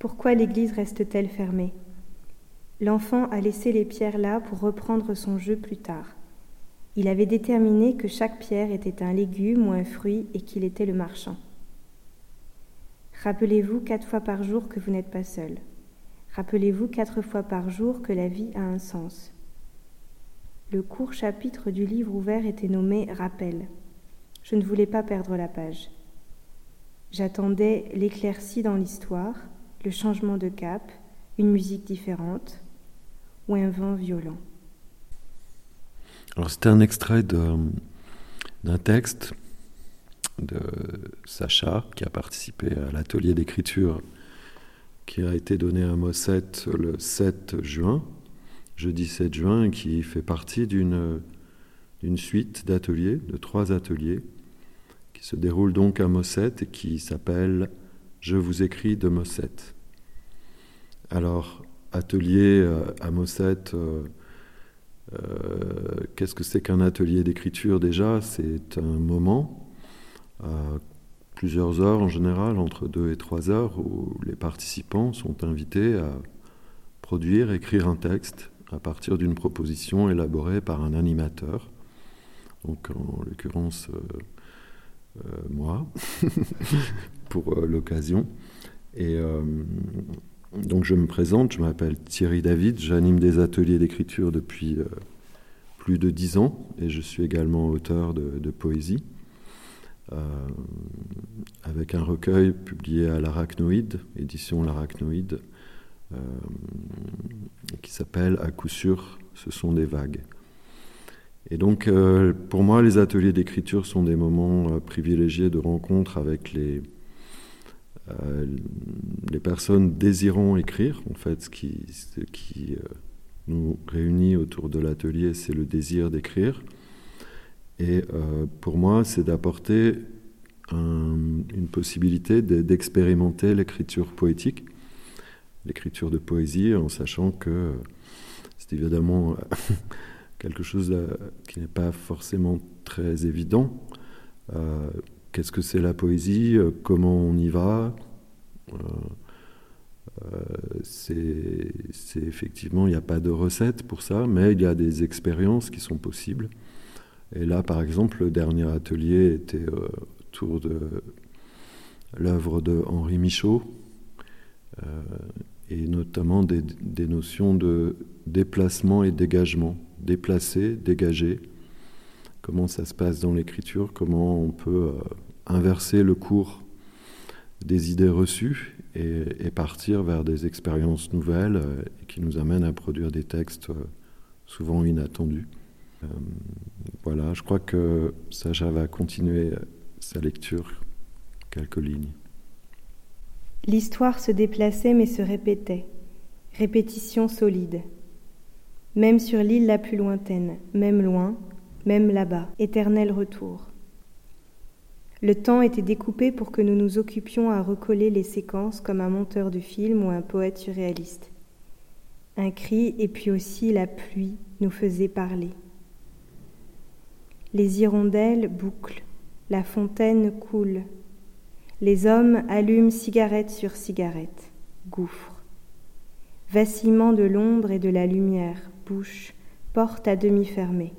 Pourquoi l'église reste-t-elle fermée? L'enfant a laissé les pierres là pour reprendre son jeu plus tard. Il avait déterminé que chaque pierre était un légume ou un fruit et qu'il était le marchand. Rappelez-vous quatre fois par jour que vous n'êtes pas seul. Rappelez-vous quatre fois par jour que la vie a un sens. Le court chapitre du livre ouvert était nommé Rappel. Je ne voulais pas perdre la page. J'attendais l'éclaircie dans l'histoire, le changement de cap, une musique différente ou un vent violent. Alors c'était un extrait d'un texte de Sacha qui a participé à l'atelier d'écriture qui a été donné à Mosset le 7 juin, jeudi 7 juin, et qui fait partie d'une suite d'ateliers, de trois ateliers, qui se déroulent donc à Mosset et qui s'appelle Je vous écris de Mosset. Alors, atelier euh, à Mosset, euh, euh, qu'est-ce que c'est qu'un atelier d'écriture déjà? C'est un moment, plusieurs heures en général, entre deux et trois heures, où les participants sont invités à produire, écrire un texte à partir d'une proposition élaborée par un animateur, donc en l'occurrence moi, pour l'occasion. Et donc je me présente, je m'appelle Thierry David, j'anime des ateliers d'écriture depuis euh, plus de dix ans et je suis également auteur de, poésie euh, avec un recueil publié à l'Arachnoïde, édition l'Arachnoïde, euh, qui s'appelle À coup sûr, ce sont des vagues. Et donc pour moi les ateliers d'écriture sont des moments privilégiés de rencontre avec les euh, les personnes désirant écrire, en fait, ce qui, euh, nous réunit autour de l'atelier, c'est le désir d'écrire. Et euh, pour moi, c'est d'apporter une possibilité d'expérimenter l'écriture poétique, l'écriture de poésie, en sachant que c'est évidemment quelque chose qui n'est pas forcément très évident. Qu'est-ce que c'est la poésie? Comment on y va? C'est effectivement, il n'y a pas de recette pour ça, mais il y a des expériences qui sont possibles. Et là, par exemple, le dernier atelier était autour de l'œuvre de Henri Michaud, et notamment des, notions de déplacement et dégagement. Déplacer, dégager, comment ça se passe dans l'écriture, comment on peut euh, inverser le cours des idées reçues et, partir vers des expériences nouvelles euh, qui nous amènent à produire des textes euh, souvent inattendus. voilà, je crois que Sacha va continuer sa lecture, quelques lignes. L'histoire se déplaçait mais se répétait, répétition solide. Même sur l'île la plus lointaine, même loin, même là-bas, éternel retour. Le temps était découpé pour que nous nous occupions à recoller les séquences comme un monteur de film ou un poète surréaliste. Un cri et puis aussi la pluie nous faisaient parler. Les hirondelles bouclent, la fontaine coule. Les hommes allument cigarette sur cigarette, gouffre. Vacillement de l'ombre et de la lumière, bouche, porte à demi fermée.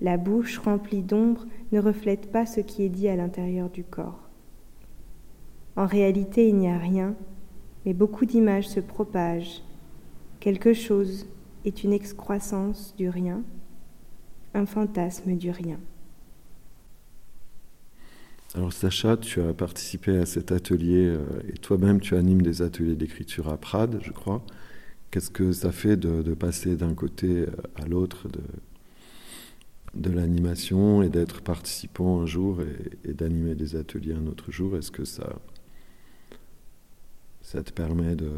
La bouche remplie d'ombre ne reflète pas ce qui est dit à l'intérieur du corps. En réalité, il n'y a rien, mais beaucoup d'images se propagent. Quelque chose est une excroissance du rien, un fantasme du rien. Alors Sacha, tu as participé à cet atelier euh, et toi-même tu animes des ateliers d'écriture à Prades, je crois. Qu'est-ce que ça fait de passer d'un côté à l'autre, de l'animation et d'être participant un jour et, d'animer des ateliers un autre jour, est-ce que ça, ça te permet de,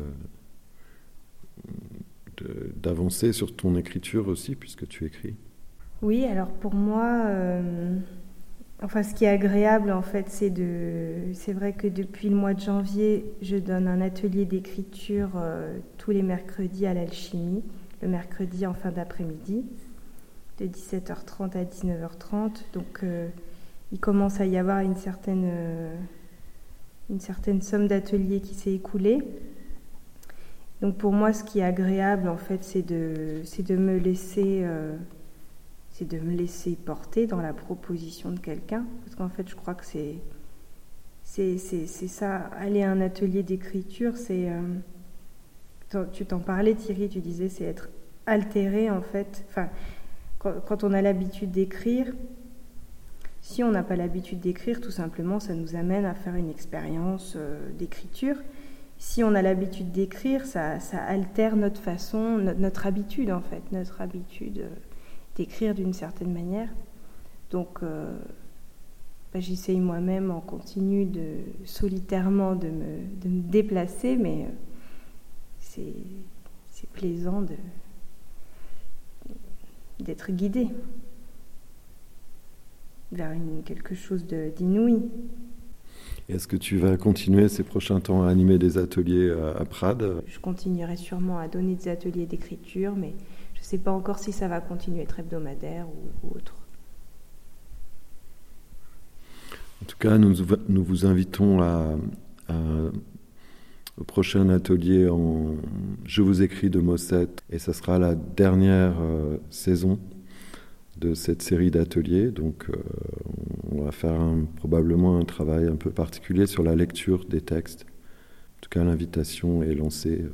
d'avancer sur ton écriture aussi, puisque tu écris? Oui, alors pour moi, euh, enfin ce qui est agréable en fait, c'est de, c'est vrai que depuis le mois de janvier, je donne un atelier d'écriture euh, tous les mercredis à l'alchimie, le mercredi en fin d'après-midi de 17h30 à 19h30. Donc euh, il commence à y avoir une certaine, euh, une certaine somme d'ateliers qui s'est écoulée. Donc pour moi, ce qui est agréable, en fait, c'est de, de me laisser, euh, me laisser porter dans la proposition de quelqu'un, parce qu'en fait, je crois que c'est, c'est, ça. Aller à un atelier d'écriture, c'est, tu t'en parlais, Thierry, tu disais, c'est être altéré, en fait. Enfin, quand on a l'habitude d'écrire, si on n'a pas l'habitude d'écrire, tout simplement, ça nous amène à faire une expérience euh, d'écriture. Si on a l'habitude d'écrire, ça, altère notre façon, notre, habitude en fait, notre habitude euh, d'écrire d'une certaine manière. Donc, euh, bah, j'essaye moi-même en continu de solitairement de me, déplacer, mais c'est plaisant d'être guidé vers quelque chose d'inouï. Est-ce que tu vas continuer ces prochains temps à animer des ateliers à, Prades? Je continuerai sûrement à donner des ateliers d'écriture, mais je ne sais pas encore si ça va continuer à être hebdomadaire ou, autre. En tout cas, nous, nous vous invitons à, au prochain atelier en Je vous écris de Mossette, et ça sera la dernière euh, saison de cette série d'ateliers. Donc, euh, on va faire probablement un travail un peu particulier sur la lecture des textes. En tout cas, l'invitation est lancée. Euh,